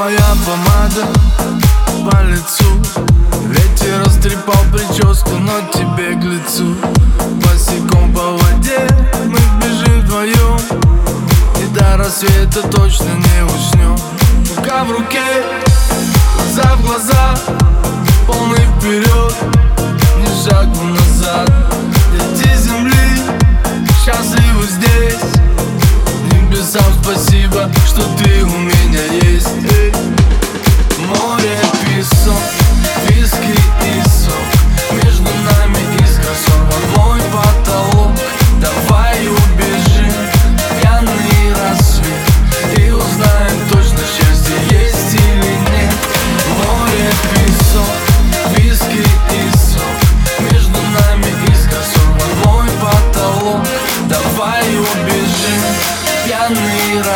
вода по лицу. Ветер растрепал прическу, но тебе к лицу. Босиком по воде мы бежим вдвоем. И до рассвета точно не уснем. Рука в руке, глаза в глаза Полный вперед, ни шагу назад. Дети земли, счастливы здесь. Небесам спасибо, что ты у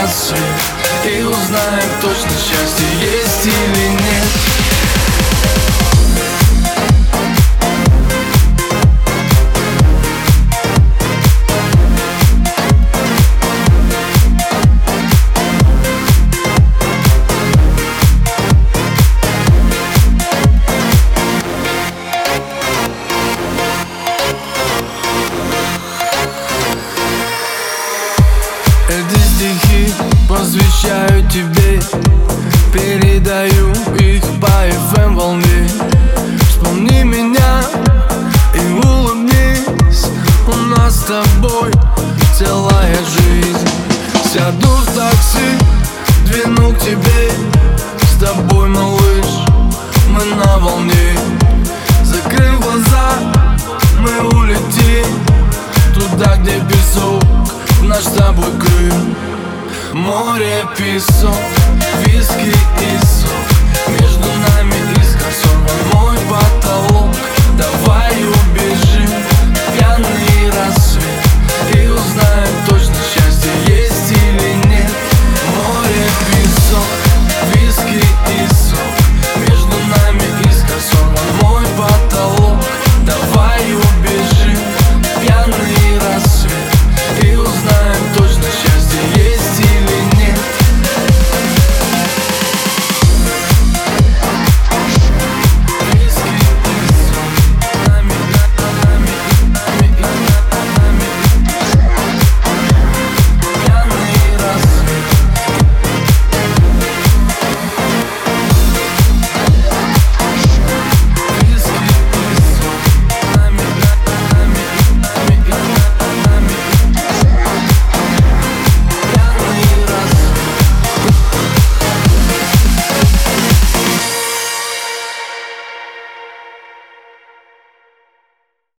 пьяный рассвет И узнаем точно, счастье есть или нет Туда, где песок, наш с тобой Крым Море, песок, виски